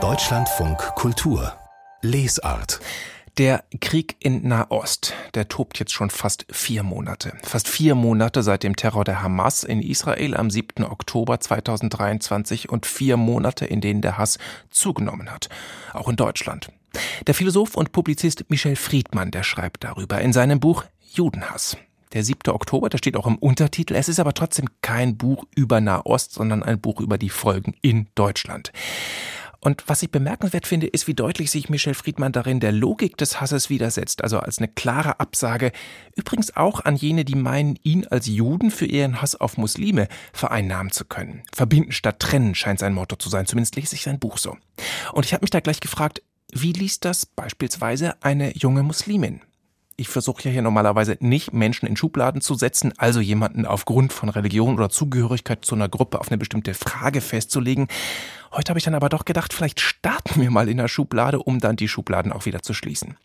Deutschlandfunk Kultur Lesart der Krieg in Nahost, der tobt jetzt schon fast vier Monate. Fast vier Monate seit dem Terror der Hamas in Israel am 7. Oktober 2023 und vier Monate, in denen der Hass zugenommen hat. Auch in Deutschland. Der Philosoph und Publizist Michel Friedmann, der schreibt darüber in seinem Buch Judenhass. Der 7. Oktober, der steht auch im Untertitel. Es ist aber trotzdem kein Buch über Nahost, sondern ein Buch über die Folgen in Deutschland. Und was ich bemerkenswert finde, ist, wie deutlich sich Michel Friedmann darin der Logik des Hasses widersetzt, also als eine klare Absage, übrigens auch an jene, die meinen, ihn als Juden für ihren Hass auf Muslime vereinnahmen zu können. Verbinden statt trennen scheint sein Motto zu sein, zumindest lese ich sein Buch so. Und ich habe mich da gleich gefragt, wie liest das beispielsweise eine junge Muslimin? Ich versuche ja hier normalerweise nicht Menschen in Schubladen zu setzen, also jemanden aufgrund von Religion oder Zugehörigkeit zu einer Gruppe auf eine bestimmte Frage festzulegen, Heute habe ich dann aber doch gedacht, vielleicht starten wir mal in der Schublade, um dann die Schubladen auch wieder zu schließen.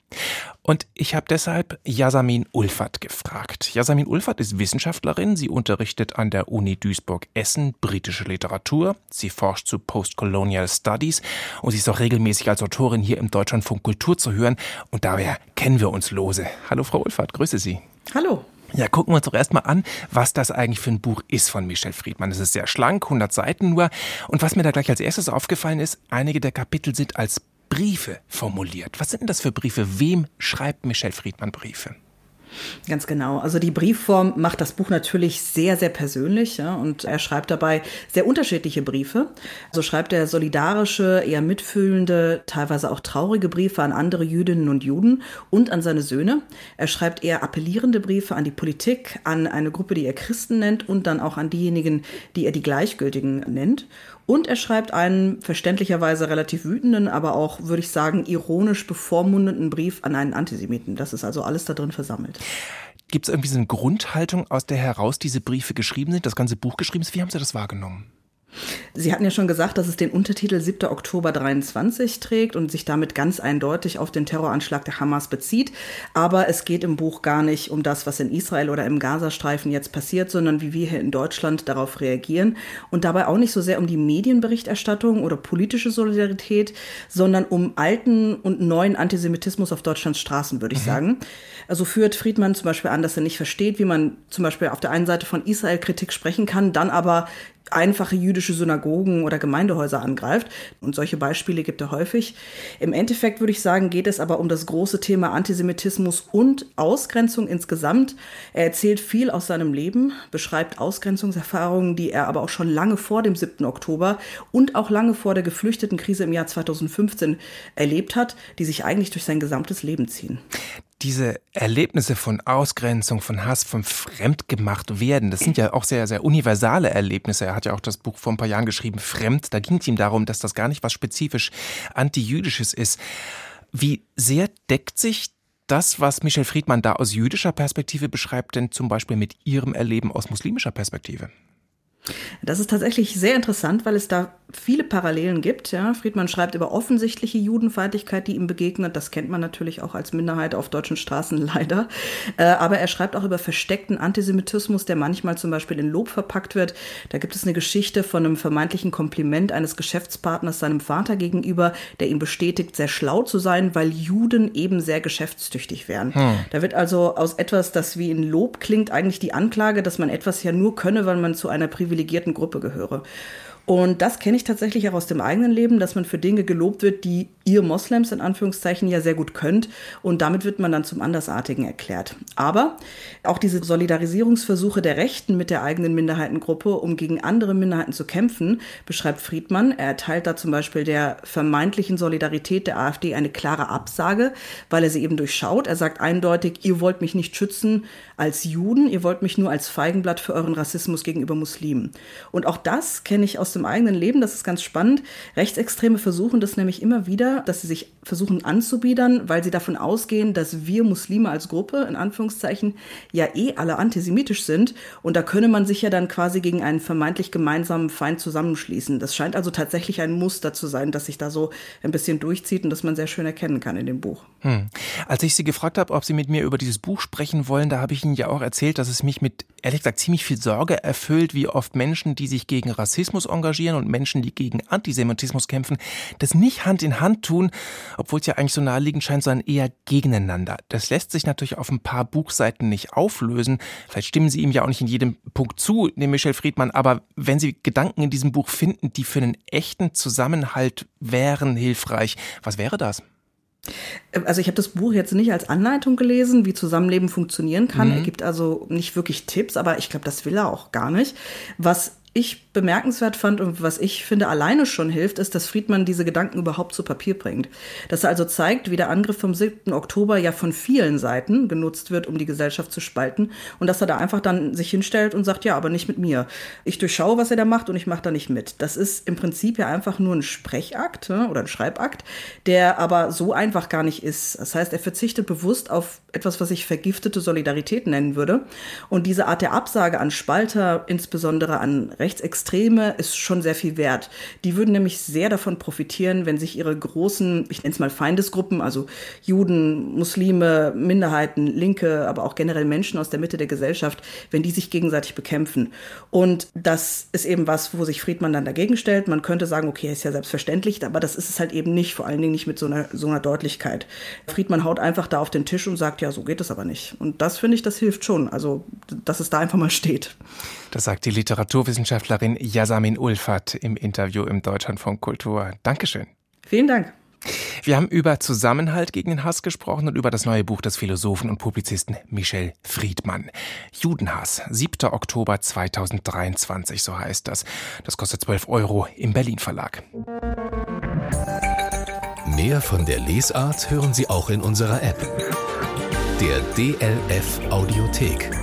Und ich habe deshalb Yasamin Ulfert gefragt. Yasamin Ulfert ist Wissenschaftlerin. Sie unterrichtet an der Uni Duisburg-Essen britische Literatur. Sie forscht zu Postcolonial Studies und sie ist auch regelmäßig als Autorin hier im Deutschlandfunk Kultur zu hören. Und daher kennen wir uns lose. Hallo Frau Ulfert, grüße Sie. Hallo. Ja, gucken wir uns doch erstmal an, was das eigentlich für ein Buch ist von Michel Friedmann. Es ist sehr schlank, 100 Seiten nur. Und was mir da gleich als erstes aufgefallen ist, einige der Kapitel sind als Briefe formuliert. Was sind denn das für Briefe? Wem schreibt Michel Friedmann Briefe? Ganz genau. Also die Briefform macht das Buch natürlich sehr, sehr persönlich ja, und er schreibt dabei sehr unterschiedliche Briefe. So schreibt er solidarische, eher mitfühlende, teilweise auch traurige Briefe an andere Jüdinnen und Juden und an seine Söhne. Er schreibt eher appellierende Briefe an die Politik, an eine Gruppe, die er Christen nennt und dann auch an diejenigen, die er die Gleichgültigen nennt. Und er schreibt einen verständlicherweise relativ wütenden, aber auch, würde ich sagen, ironisch bevormundenden Brief an einen Antisemiten. Das ist also alles da drin versammelt. Gibt es irgendwie so eine Grundhaltung, aus der heraus diese Briefe geschrieben sind, das ganze Buch geschrieben ist? Wie haben Sie das wahrgenommen? Sie hatten ja schon gesagt, dass es den Untertitel 7. Oktober 23 trägt und sich damit ganz eindeutig auf den Terroranschlag der Hamas bezieht. Aber es geht im Buch gar nicht um das, was in Israel oder im Gazastreifen jetzt passiert, sondern wie wir hier in Deutschland darauf reagieren. Und dabei auch nicht so sehr um die Medienberichterstattung oder politische Solidarität, sondern um alten und neuen Antisemitismus auf Deutschlands Straßen, würde ich mhm. sagen. Also führt Friedmann zum Beispiel an, dass er nicht versteht, wie man zum Beispiel auf der einen Seite von Israel-Kritik sprechen kann, dann aber einfache jüdische Synagogen oder Gemeindehäuser angreift. Und solche Beispiele gibt er häufig. Im Endeffekt würde ich sagen, geht es aber um das große Thema Antisemitismus und Ausgrenzung insgesamt. Er erzählt viel aus seinem Leben, beschreibt Ausgrenzungserfahrungen, die er aber auch schon lange vor dem 7. Oktober und auch lange vor der Geflüchtetenkrise im Jahr 2015 erlebt hat, die sich eigentlich durch sein gesamtes Leben ziehen diese Erlebnisse von Ausgrenzung, von Hass, von fremdgemacht werden, das sind ja auch sehr, sehr universale Erlebnisse. Er hat ja auch das Buch vor ein paar Jahren geschrieben, Fremd. Da ging es ihm darum, dass das gar nicht was spezifisch antijüdisches ist. Wie sehr deckt sich das, was Michel Friedmann da aus jüdischer Perspektive beschreibt, denn zum Beispiel mit Ihrem Erleben aus muslimischer Perspektive? Das ist tatsächlich sehr interessant, weil es da viele Parallelen gibt. Ja. Friedmann schreibt über offensichtliche Judenfeindlichkeit, die ihm begegnet. Das kennt man natürlich auch als Minderheit auf deutschen Straßen leider. Äh, aber er schreibt auch über versteckten Antisemitismus, der manchmal zum Beispiel in Lob verpackt wird. Da gibt es eine Geschichte von einem vermeintlichen Kompliment eines Geschäftspartners seinem Vater gegenüber, der ihm bestätigt, sehr schlau zu sein, weil Juden eben sehr geschäftstüchtig wären. Hm. Da wird also aus etwas, das wie in Lob klingt, eigentlich die Anklage, dass man etwas ja nur könne, weil man zu einer privilegierten Gruppe gehöre. Und das kenne ich tatsächlich auch aus dem eigenen Leben, dass man für Dinge gelobt wird, die ihr Moslems in Anführungszeichen ja sehr gut könnt. Und damit wird man dann zum Andersartigen erklärt. Aber auch diese Solidarisierungsversuche der Rechten mit der eigenen Minderheitengruppe, um gegen andere Minderheiten zu kämpfen, beschreibt Friedmann. Er erteilt da zum Beispiel der vermeintlichen Solidarität der AfD eine klare Absage, weil er sie eben durchschaut. Er sagt eindeutig, ihr wollt mich nicht schützen als Juden, ihr wollt mich nur als Feigenblatt für euren Rassismus gegenüber Muslimen. Und auch das kenne ich aus dem eigenen Leben, das ist ganz spannend. Rechtsextreme versuchen das nämlich immer wieder, dass sie sich versuchen anzubiedern, weil sie davon ausgehen, dass wir Muslime als Gruppe, in Anführungszeichen, ja eh alle antisemitisch sind. Und da könne man sich ja dann quasi gegen einen vermeintlich gemeinsamen Feind zusammenschließen. Das scheint also tatsächlich ein Muster zu sein, das sich da so ein bisschen durchzieht und das man sehr schön erkennen kann in dem Buch. Hm. Als ich Sie gefragt habe, ob Sie mit mir über dieses Buch sprechen wollen, da habe ich Ihnen ja auch erzählt, dass es mich mit ehrlich gesagt ziemlich viel Sorge erfüllt, wie oft Menschen, die sich gegen Rassismus engagieren und Menschen, die gegen Antisemitismus kämpfen, das nicht Hand in Hand tun, obwohl es ja eigentlich so naheliegend scheint, sondern eher gegeneinander. Das lässt sich natürlich auf ein paar Buchseiten nicht auflösen. Vielleicht stimmen Sie ihm ja auch nicht in jedem Punkt zu, dem Michel Friedmann, aber wenn Sie Gedanken in diesem Buch finden, die für einen echten Zusammenhalt wären hilfreich, was wäre das? Also ich habe das Buch jetzt nicht als Anleitung gelesen, wie Zusammenleben funktionieren kann. Mhm. Er gibt also nicht wirklich Tipps, aber ich glaube, das will er auch gar nicht. Was ich bemerkenswert fand und was ich finde alleine schon hilft, ist, dass Friedmann diese Gedanken überhaupt zu Papier bringt. Dass er also zeigt, wie der Angriff vom 7. Oktober ja von vielen Seiten genutzt wird, um die Gesellschaft zu spalten und dass er da einfach dann sich hinstellt und sagt, ja, aber nicht mit mir. Ich durchschaue, was er da macht und ich mache da nicht mit. Das ist im Prinzip ja einfach nur ein Sprechakt ne, oder ein Schreibakt, der aber so einfach gar nicht ist. Das heißt, er verzichtet bewusst auf etwas, was ich vergiftete Solidarität nennen würde. Und diese Art der Absage an Spalter, insbesondere an Rechtsextreme ist schon sehr viel wert. Die würden nämlich sehr davon profitieren, wenn sich ihre großen, ich nenne es mal Feindesgruppen, also Juden, Muslime, Minderheiten, Linke, aber auch generell Menschen aus der Mitte der Gesellschaft, wenn die sich gegenseitig bekämpfen. Und das ist eben was, wo sich Friedmann dann dagegen stellt. Man könnte sagen, okay, ist ja selbstverständlich, aber das ist es halt eben nicht, vor allen Dingen nicht mit so einer, so einer Deutlichkeit. Friedmann haut einfach da auf den Tisch und sagt, ja, so geht es aber nicht. Und das finde ich, das hilft schon. Also, dass es da einfach mal steht. Das sagt die Literaturwissenschaftlerin Yasamin Ulfat im Interview im Deutschlandfunk Kultur. Dankeschön. Vielen Dank. Wir haben über Zusammenhalt gegen den Hass gesprochen und über das neue Buch des Philosophen und Publizisten Michel Friedmann. Judenhass, 7. Oktober 2023, so heißt das. Das kostet 12 Euro im Berlin Verlag. Mehr von der Lesart hören Sie auch in unserer App. Der DLF Audiothek.